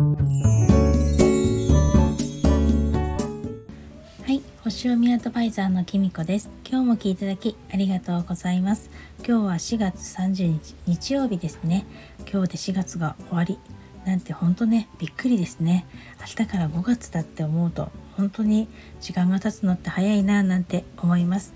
はい星読みアドバイザーのきみこです。今日も聞いていただきありがとうございます。今日は4月30日日曜日ですね。今日で4月が終わり。なんて本当ねびっくりですね。明日から5月だって思うと本当に時間が経つのって早いななんて思います。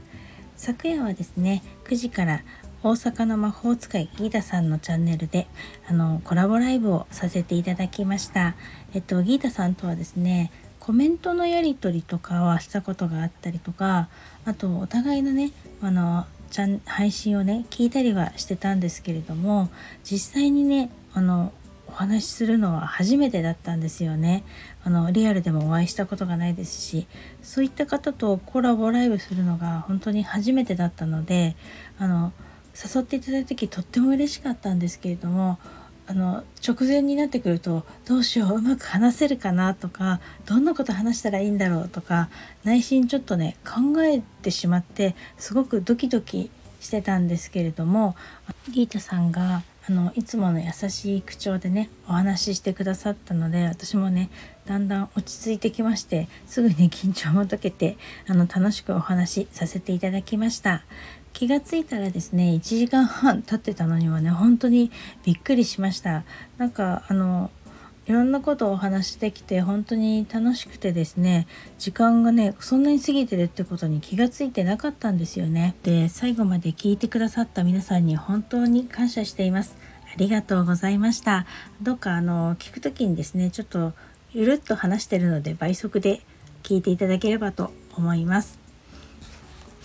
昨夜はですね9時から大阪の魔法使いギータさんのチャンネルであのコラボライブをさせていただきました。えっとギータさんとはですねコメントのやり取りとかはしたことがあったりとかあとお互いのねあのちゃん配信をね聞いたりはしてたんですけれども実際にねあのお話しするのは初めてだったんですよね。あのリアルでもお会いしたことがないですしそういった方とコラボライブするのが本当に初めてだったのであの誘っていただいた時とっても嬉しかったんですけれどもあの直前になってくるとどうしよううまく話せるかなとかどんなこと話したらいいんだろうとか内心ちょっとね考えてしまってすごくドキドキしてたんですけれどもギータさんがあのいつもの優しい口調でねお話ししてくださったので私もねだんだん落ち着いてきましてすぐに緊張も解けてあの楽しくお話しさせていただきました。気がついたらですね1時間半経ってたのにはね本当にびっくりしました。なんかあのいろんなことをお話しできて本当に楽しくてですね時間がねそんなに過ぎてるってことに気がついてなかったんですよね。で最後まで聞いてくださった皆さんに本当に感謝しています。ありがとうございました。どうかあの聞く時にですねちょっとゆるっと話してるので倍速で聞いていただければと思います。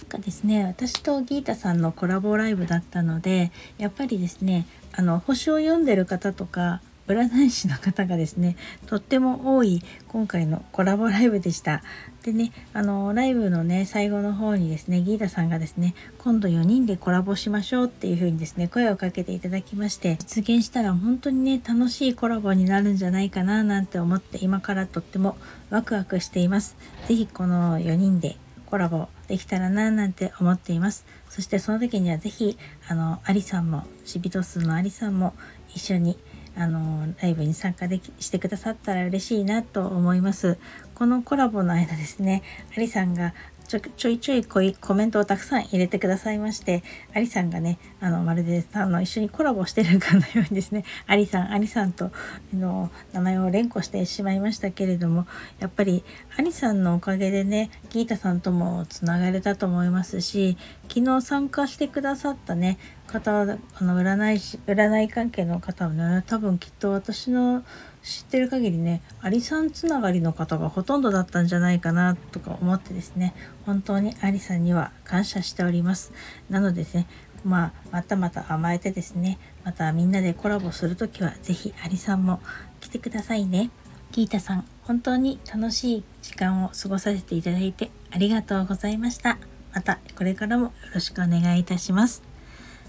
なんかですね私とギータさんのコラボライブだったのでやっぱりですねあの星を読んでる方とか占い師の方がですねとっても多い今回のコラボライブでした。でねあのライブのね最後の方にですねギータさんがですね今度4人でコラボしましょうっていう風にですね声をかけていただきまして実現したら本当にね楽しいコラボになるんじゃないかななんて思って今からとってもワクワクしています。是非この4人でコラボできたらななんて思っています。そしてその時には是非あのアリさんもシビトスのアリさんも一緒にあのライブに参加できしてくださったら嬉しいなと思います。このコラボの間ですね、アリさんがちょちょいちょいこいコメントをたくさん入れてくださいましてアリさんがねあのまるであの一緒にコラボしてるかのようにですねアリさんアリさんとの名前を連呼してしまいましたけれどもやっぱりアリさんのおかげでねギータさんともつながれたと思いますし昨日参加してくださったね方はあの占い師占い関係の方はね多分きっと私の知ってる限りねアリさんつながりの方がほとんどだったんじゃないかなとか思ってですね本当にアリさんには感謝しております。なのでですねまあまたまた甘えてですねまたみんなでコラボする時は是非アリさんも来てくださいね。ギータさん本当に楽しい時間を過ごさせていただいてありがとうございました。またこれからもよろしくお願いいたします。